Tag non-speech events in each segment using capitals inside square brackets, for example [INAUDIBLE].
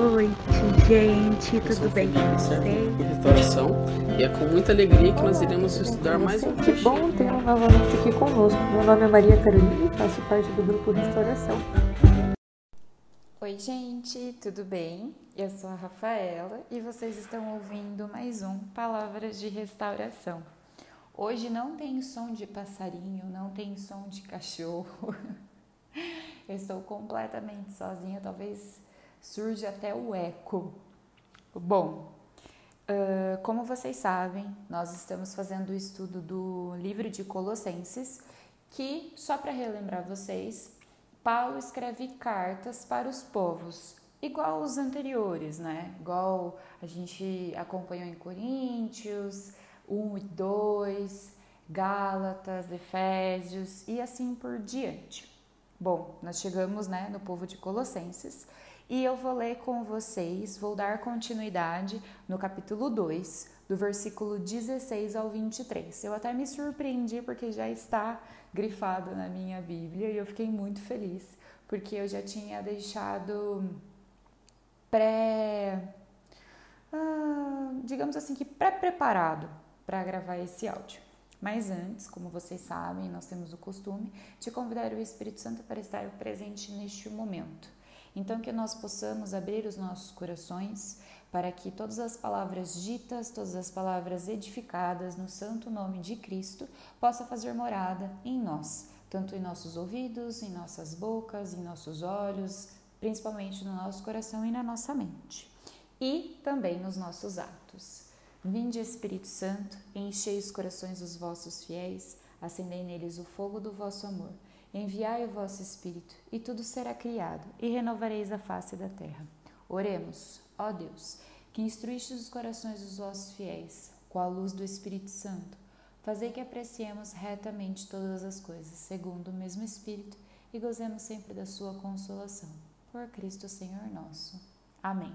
Boa noite, gente. Tudo bem com vocês? restauração e é com muita alegria que nós iremos estudar mais um Que bom tê-lo novamente aqui conosco. Meu nome é Maria Carolina e faço parte do grupo Restauração. Oi, gente, tudo bem? Eu sou a Rafaela e vocês estão ouvindo mais um Palavras de Restauração. Hoje não tem som de passarinho, não tem som de cachorro. [LAUGHS] Eu estou completamente sozinha, talvez surja até o eco. Bom, ah, como vocês sabem, nós estamos fazendo o estudo do livro de Colossenses, que, só para relembrar vocês, Paulo escreve cartas para os povos, igual os anteriores, né? Igual a gente acompanhou em Coríntios, 1 e 2, Gálatas, Efésios e assim por diante. Bom, nós chegamos né, no povo de Colossenses e eu vou ler com vocês, vou dar continuidade no capítulo 2, do versículo 16 ao 23. Eu até me surpreendi porque já está grifado na minha Bíblia e eu fiquei muito feliz porque eu já tinha deixado pré. ah, digamos assim que pré-preparado para gravar esse áudio. Mas antes, como vocês sabem, nós temos o costume de convidar o Espírito Santo para estar presente neste momento. Então, que nós possamos abrir os nossos corações para que todas as palavras ditas, todas as palavras edificadas no santo nome de Cristo possa fazer morada em nós, tanto em nossos ouvidos, em nossas bocas, em nossos olhos, principalmente no nosso coração e na nossa mente, e também nos nossos atos. Vinde, Espírito Santo, enchei os corações dos vossos fiéis, acendei neles o fogo do vosso amor. Enviai o vosso Espírito, e tudo será criado, e renovareis a face da terra. Oremos, ó Deus, que instruíste os corações dos vossos fiéis, com a luz do Espírito Santo. Fazei que apreciemos retamente todas as coisas, segundo o mesmo Espírito, e gozemos sempre da sua consolação. Por Cristo Senhor nosso. Amém.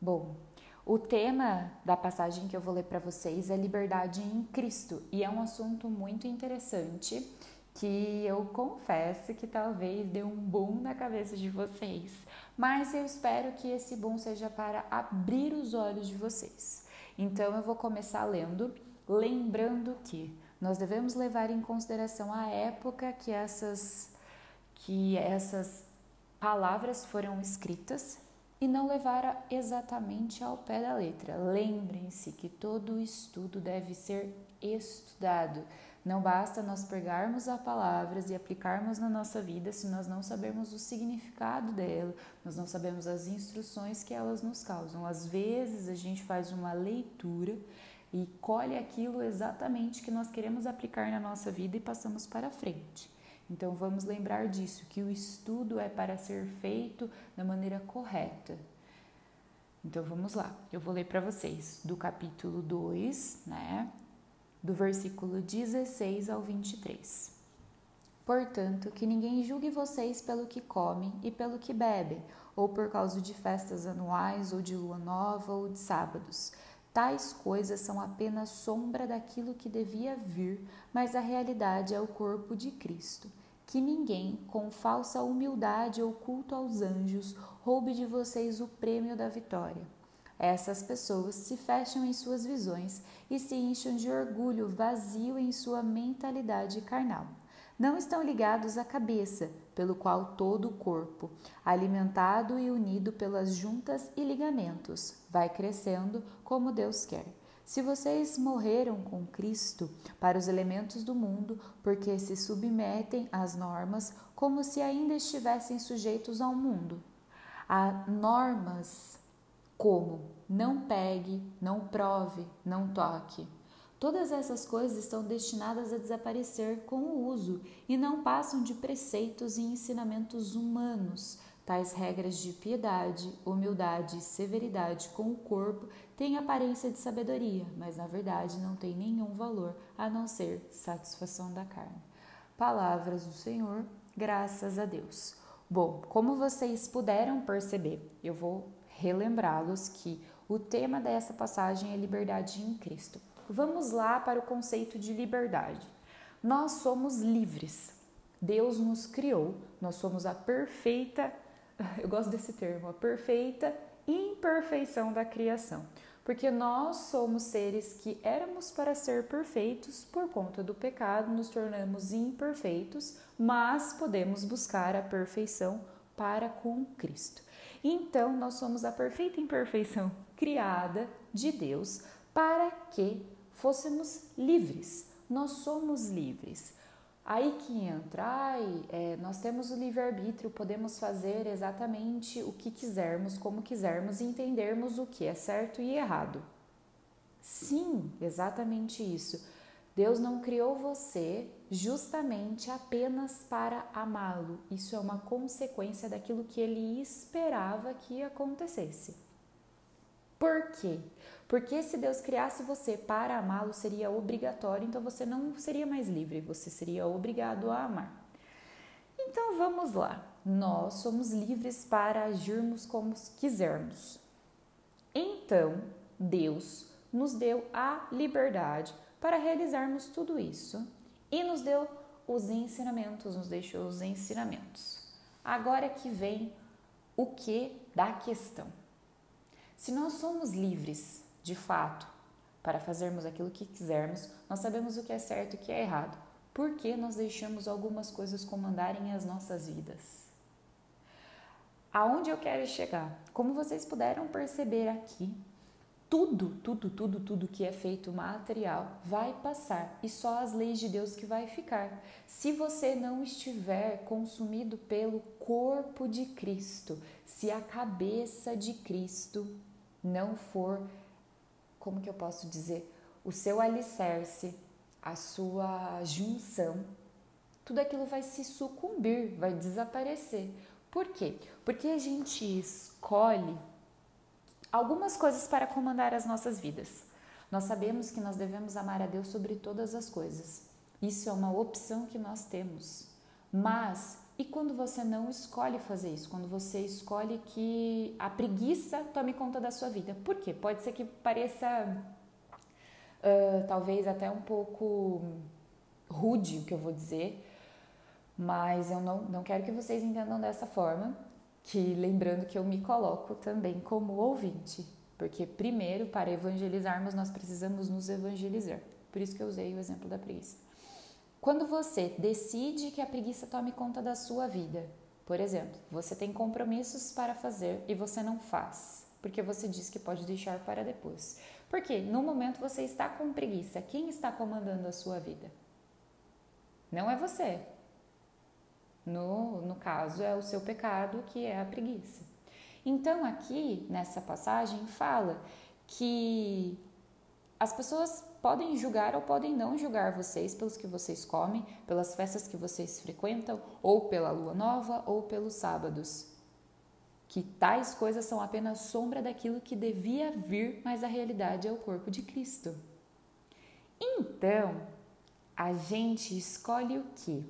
Bom, o tema da passagem que eu vou ler para vocês é liberdade em Cristo e é um assunto muito interessante que eu confesso que talvez dê um boom na cabeça de vocês, mas eu espero que esse boom seja para abrir os olhos de vocês. Então eu vou começar lendo, lembrando que nós devemos levar em consideração a época que essas que essas palavras foram escritas e não levar exatamente ao pé da letra. Lembrem-se que todo estudo deve ser estudado. Não basta nós pegarmos as palavras e aplicarmos na nossa vida se nós não sabermos o significado dela, nós não sabemos as instruções que elas nos causam. Às vezes a gente faz uma leitura e colhe aquilo exatamente que nós queremos aplicar na nossa vida e passamos para frente. Então vamos lembrar disso, que o estudo é para ser feito da maneira correta. Então vamos lá, eu vou ler para vocês do capítulo 2, né? Do versículo 16 ao 23. Portanto, que ninguém julgue vocês pelo que comem e pelo que bebem, ou por causa de festas anuais, ou de lua nova, ou de sábados. Tais coisas são apenas sombra daquilo que devia vir, mas a realidade é o corpo de Cristo. Que ninguém, com falsa humildade ou culto aos anjos, roube de vocês o prêmio da vitória. Essas pessoas se fecham em suas visões e se incham de orgulho vazio em sua mentalidade carnal. Não estão ligados à cabeça, pelo qual todo o corpo, alimentado e unido pelas juntas e ligamentos, vai crescendo como Deus quer. Se vocês morreram com Cristo para os elementos do mundo, porque se submetem às normas como se ainda estivessem sujeitos ao mundo. Há normas como não pegue, não prove, não toque. Todas essas coisas estão destinadas a desaparecer com o uso e não passam de preceitos e ensinamentos humanos, Tais regras de piedade, humildade e severidade com o corpo têm aparência de sabedoria, mas na verdade não têm nenhum valor a não ser satisfação da carne. Palavras do Senhor, graças a Deus. Bom, como vocês puderam perceber, eu vou relembrá-los que o tema dessa passagem é liberdade em Cristo. Vamos lá para o conceito de liberdade. Nós somos livres. Deus nos criou, nós somos a perfeita, [LAUGHS] eu gosto desse termo, a perfeita imperfeição da criação. Porque nós somos seres que éramos para ser perfeitos, por conta do pecado nos tornamos imperfeitos, mas podemos buscar a perfeição para com Cristo. Então, nós somos a perfeita imperfeição criada de Deus para que fôssemos livres. Nós somos livres. Aí que entra, ai, é, nós temos o livre-arbítrio, podemos fazer exatamente o que quisermos, como quisermos e entendermos o que é certo e errado. Sim, exatamente isso. Deus não criou você justamente apenas para amá-lo. Isso é uma consequência daquilo que ele esperava que acontecesse. Por quê? Porque se Deus criasse você para amá-lo, seria obrigatório, então você não seria mais livre, você seria obrigado a amar. Então vamos lá. Nós somos livres para agirmos como quisermos. Então, Deus nos deu a liberdade para realizarmos tudo isso e nos deu os ensinamentos, nos deixou os ensinamentos. Agora que vem o que da questão. Se nós somos livres, de fato, para fazermos aquilo que quisermos, nós sabemos o que é certo e o que é errado. Por que nós deixamos algumas coisas comandarem as nossas vidas? Aonde eu quero chegar? Como vocês puderam perceber aqui, tudo, tudo, tudo, tudo que é feito material vai passar e só as leis de Deus que vai ficar. Se você não estiver consumido pelo corpo de Cristo, se a cabeça de Cristo não for, como que eu posso dizer, o seu alicerce, a sua junção, tudo aquilo vai se sucumbir, vai desaparecer. Por quê? Porque a gente escolhe algumas coisas para comandar as nossas vidas. Nós sabemos que nós devemos amar a Deus sobre todas as coisas. Isso é uma opção que nós temos. Mas e quando você não escolhe fazer isso? Quando você escolhe que a preguiça tome conta da sua vida? Por quê? Pode ser que pareça uh, talvez até um pouco rude o que eu vou dizer, mas eu não, não quero que vocês entendam dessa forma. Que lembrando que eu me coloco também como ouvinte, porque primeiro para evangelizarmos nós precisamos nos evangelizar. Por isso que eu usei o exemplo da preguiça. Quando você decide que a preguiça tome conta da sua vida, por exemplo, você tem compromissos para fazer e você não faz, porque você diz que pode deixar para depois. Porque no momento você está com preguiça, quem está comandando a sua vida? Não é você. No, no caso, é o seu pecado, que é a preguiça. Então, aqui nessa passagem, fala que as pessoas podem julgar ou podem não julgar vocês pelos que vocês comem, pelas festas que vocês frequentam, ou pela lua nova, ou pelos sábados. Que tais coisas são apenas sombra daquilo que devia vir, mas a realidade é o corpo de Cristo. Então, a gente escolhe o que?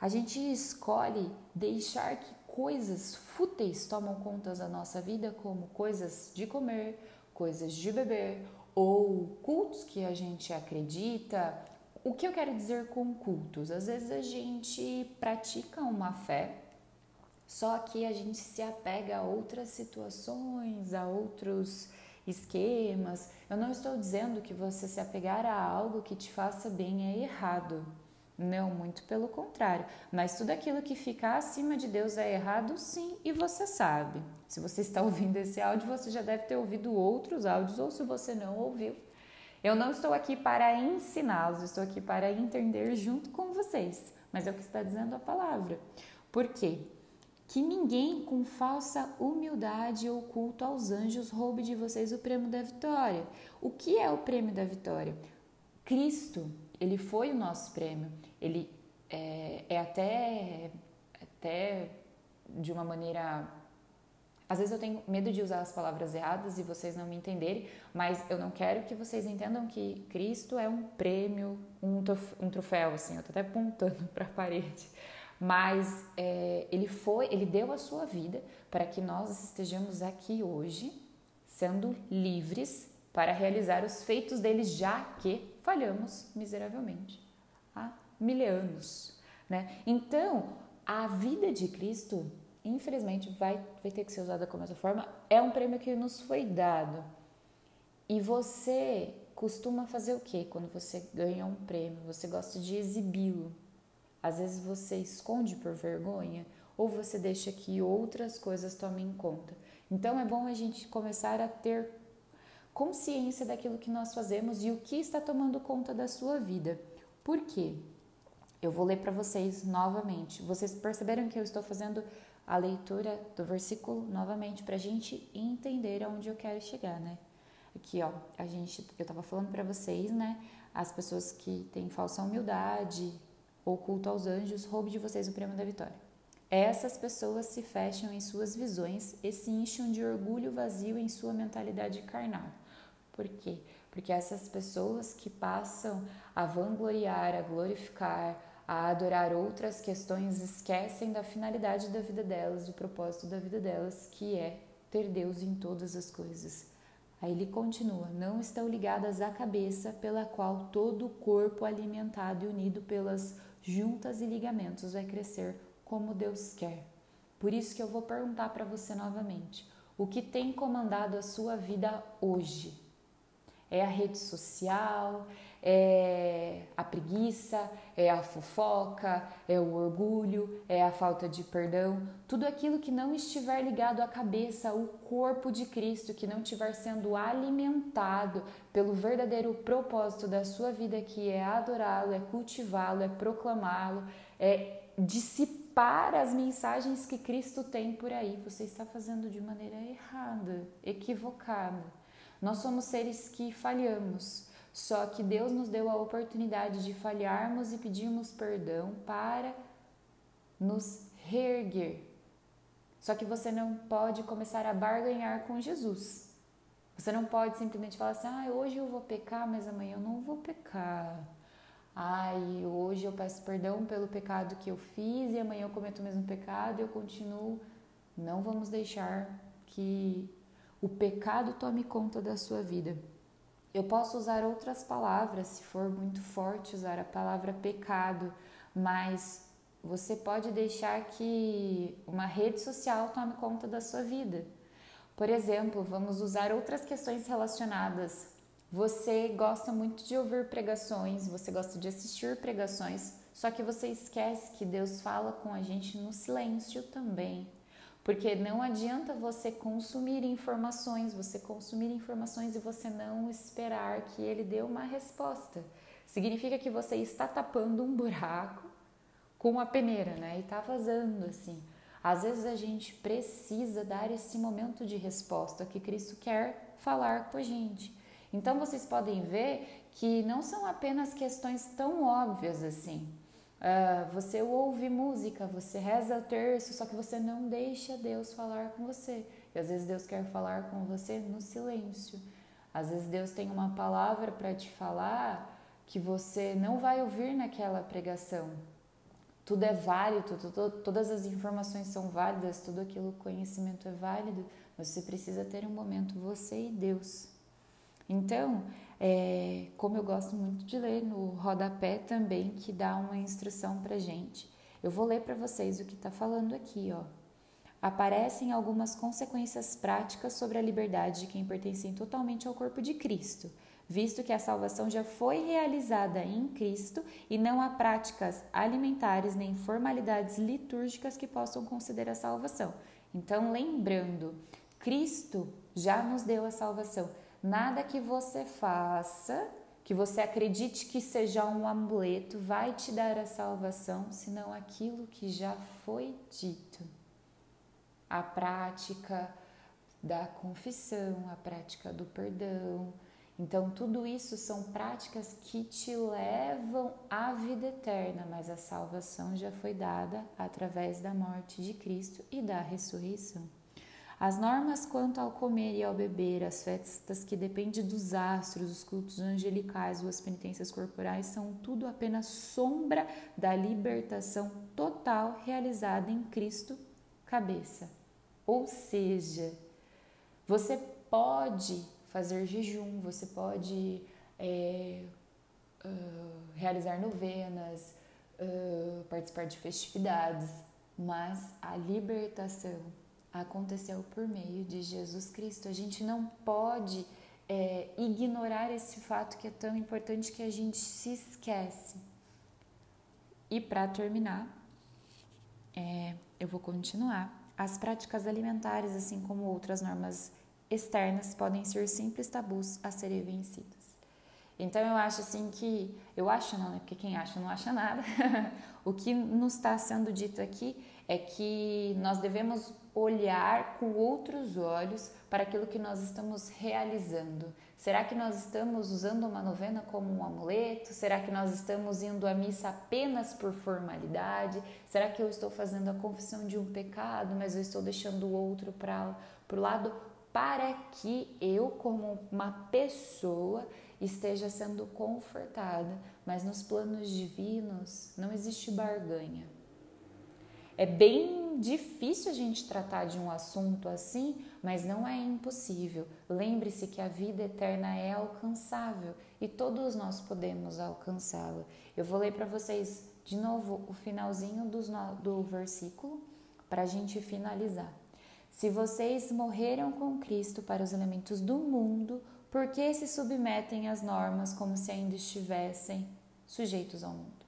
A gente escolhe deixar que coisas fúteis tomam conta da nossa vida, como coisas de comer, coisas de beber, ou cultos que a gente acredita. O que eu quero dizer com cultos? Às vezes a gente pratica uma fé, só que a gente se apega a outras situações, a outros esquemas. Eu não estou dizendo que você se apegar a algo que te faça bem é errado. Não, muito pelo contrário. Mas tudo aquilo que fica acima de Deus é errado, sim, e você sabe. Se você está [LAUGHS] ouvindo esse áudio, você já deve ter ouvido outros áudios, ou se você não ouviu. Eu não estou aqui para ensiná-los, estou aqui para entender junto com vocês. Mas é o que está dizendo a palavra. Por quê? Que ninguém com falsa humildade ou culto aos anjos roube de vocês o prêmio da vitória. O que é o prêmio da vitória? Cristo, ele foi o nosso prêmio ele é, é até, até de uma maneira às vezes eu tenho medo de usar as palavras erradas e vocês não me entenderem, mas eu não quero que vocês entendam que Cristo é um prêmio, um, troféu, assim, eu tô até apontando [LAUGHS] para a parede. Mas é, ele foi, ele deu a sua vida para que nós estejamos aqui hoje, sendo livres para realizar os feitos dele, já que falhamos miseravelmente mil anos. Né? Então, a vida de Cristo infelizmente vai, vai ter que ser usada como essa forma, é um prêmio que nos foi dado. E você costuma fazer o que quando você ganha um prêmio? Você gosta de exibi-lo. Às vezes você esconde por vergonha ou você deixa que outras coisas tomem conta. Então é bom a gente começar a ter consciência daquilo que nós fazemos e o que está tomando conta da sua vida. Por quê? Eu vou ler para vocês novamente. Vocês perceberam que eu estou fazendo a leitura do versículo novamente para a gente entender aonde eu quero chegar, né? Aqui, ó, a gente, eu tava falando para vocês, né? As pessoas que têm falsa humildade ou culto aos anjos, roube de vocês o prêmio da vitória. Essas pessoas se fecham em suas visões e se enchem de orgulho vazio em sua mentalidade carnal. Por quê? Porque essas pessoas que passam a vangloriar, a glorificar, a adorar outras questões, esquecem da finalidade da vida delas, do propósito da vida delas, que é ter Deus em todas as coisas. Aí ele continua: não estão ligadas à cabeça, pela qual todo o corpo alimentado e unido pelas juntas e ligamentos vai crescer como Deus quer. Por isso que eu vou perguntar para você novamente: o que tem comandado a sua vida hoje? É a rede social? É a preguiça, é a fofoca, é o orgulho, é a falta de perdão, tudo aquilo que não estiver ligado à cabeça, o corpo de Cristo, que não estiver sendo alimentado pelo verdadeiro propósito da sua vida, que é adorá-lo, é cultivá-lo, é proclamá-lo, é dissipar as mensagens que Cristo tem por aí, você está fazendo de maneira errada, equivocada. Nós somos seres que falhamos só que Deus nos deu a oportunidade de falharmos e pedirmos perdão para nos reerguer. Só que você não pode começar a barganhar com Jesus. Você não pode simplesmente falar assim: ah, hoje eu vou pecar, mas amanhã eu não vou pecar. Ai, hoje eu peço perdão pelo pecado que eu fiz e amanhã eu cometo o mesmo pecado e eu continuo. Não vamos deixar que o pecado tome conta da sua vida. Eu posso usar outras palavras, se for muito forte usar a palavra pecado, mas você pode deixar que uma rede social tome conta da sua vida. Por exemplo, vamos usar outras questões relacionadas. Você gosta muito de ouvir pregações, você gosta de assistir pregações, só que você esquece que Deus fala com a gente no silêncio também. Porque não adianta você consumir informações, você consumir informações e você não esperar que ele dê uma resposta. Significa que você está tapando um buraco com a peneira, né? E tá vazando assim. Às vezes a gente precisa dar esse momento de resposta que Cristo quer falar com a gente. Então vocês podem ver que não são apenas questões tão óbvias assim. Uh, você ouve música, você reza o terço, só que você não deixa Deus falar com você. E às vezes Deus quer falar com você no silêncio. Às vezes Deus tem uma palavra para te falar que você não vai ouvir naquela pregação. Tudo é válido, tudo, todas as informações são válidas, tudo aquilo conhecimento é válido, mas você precisa ter um momento você e Deus. Então, é, como eu gosto muito de ler no rodapé também, que dá uma instrução para gente. Eu vou ler para vocês o que está falando aqui, ó. Aparecem algumas consequências práticas sobre a liberdade de quem pertencem totalmente ao corpo de Cristo, visto que a salvação já foi realizada em Cristo e não há práticas alimentares nem formalidades litúrgicas que possam considerar a salvação. Então, lembrando, Cristo já nos deu a salvação. Nada que você faça, que você acredite que seja um amuleto, vai te dar a salvação, senão aquilo que já foi dito. A prática da confissão, a prática do perdão. Então, tudo isso são práticas que te levam à vida eterna, mas a salvação já foi dada através da morte de Cristo e da ressurreição. As normas quanto ao comer e ao beber, as festas que dependem dos astros, os cultos angelicais ou as penitências corporais são tudo apenas sombra da libertação total realizada em Cristo, cabeça. Ou seja, você pode fazer jejum, você pode é, uh, realizar novenas, uh, participar de festividades, mas a libertação aconteceu por meio de Jesus Cristo. A gente não pode é, ignorar esse fato que é tão importante que a gente se esquece. E para terminar, é, eu vou continuar. As práticas alimentares, assim como outras normas externas, podem ser simples tabus a serem vencidos. Então eu acho assim que, eu acho não, né? Porque quem acha não acha nada. [LAUGHS] o que nos está sendo dito aqui é que nós devemos olhar com outros olhos para aquilo que nós estamos realizando. Será que nós estamos usando uma novena como um amuleto? Será que nós estamos indo à missa apenas por formalidade? Será que eu estou fazendo a confissão de um pecado, mas eu estou deixando o outro para o lado para que eu, como uma pessoa, esteja sendo confortada, mas nos planos divinos não existe barganha. É bem difícil a gente tratar de um assunto assim, mas não é impossível. Lembre-se que a vida eterna é alcançável e todos nós podemos alcançá-la. Eu vou ler para vocês de novo o finalzinho do, do versículo para a gente finalizar. Se vocês morreram com Cristo para os elementos do mundo, por que se submetem às normas como se ainda estivessem sujeitos ao mundo?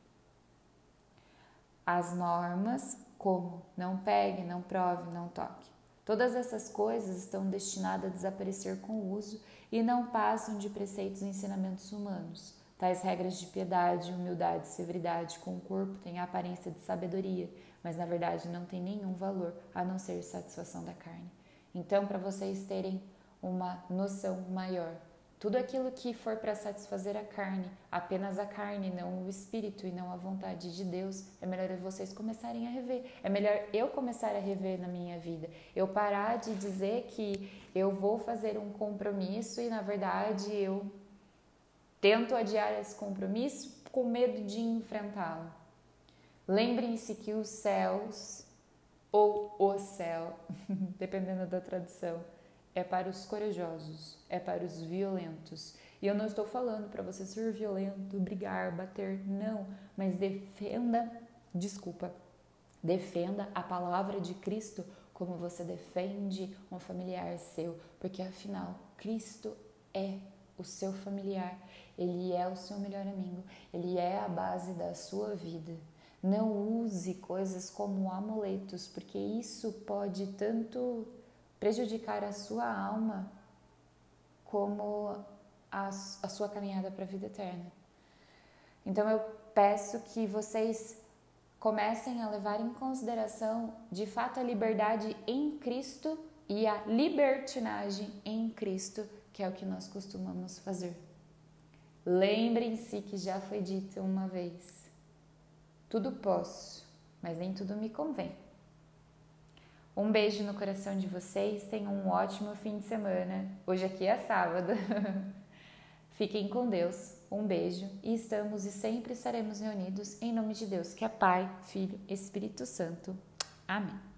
As normas, como não pegue, não prove, não toque. Todas essas coisas estão destinadas a desaparecer com o uso e não passam de preceitos e ensinamentos humanos. Tais regras de piedade, humildade, severidade com o corpo têm a aparência de sabedoria, mas na verdade não têm nenhum valor a não ser satisfação da carne. Então, para vocês terem uma noção maior. Tudo aquilo que for para satisfazer a carne, apenas a carne, não o espírito e não a vontade de Deus, é melhor vocês começarem a rever. É melhor eu começar a rever na minha vida. Eu parar de dizer que eu vou fazer um compromisso e na verdade eu tento adiar esse compromisso com medo de enfrentá-lo. Lembrem-se que os céus ou o céu, [LAUGHS] dependendo da tradução, é para os corajosos, é para os violentos. E eu não estou falando para você ser violento, brigar, bater, não, mas defenda, desculpa, defenda a palavra de Cristo como você defende um familiar seu, porque afinal Cristo é o seu familiar, ele é o seu melhor amigo, ele é a base da sua vida. Não use coisas como amuletos, porque isso pode tanto prejudicar a sua alma como a, a sua caminhada para a vida eterna. Então eu peço que vocês comecem a levar em consideração de fato a liberdade em Cristo e a libertinagem em Cristo, que é o que nós costumamos fazer. Lembrem-se que já foi dito uma vez: tudo posso, mas nem tudo me convém. Um beijo no coração de vocês, tenham um ótimo fim de semana. Hoje aqui é sábado. [LAUGHS] Fiquem com Deus. Um beijo e estamos e sempre estaremos reunidos em nome de Deus, que é Pai, Filho, Espírito Santo. Amém.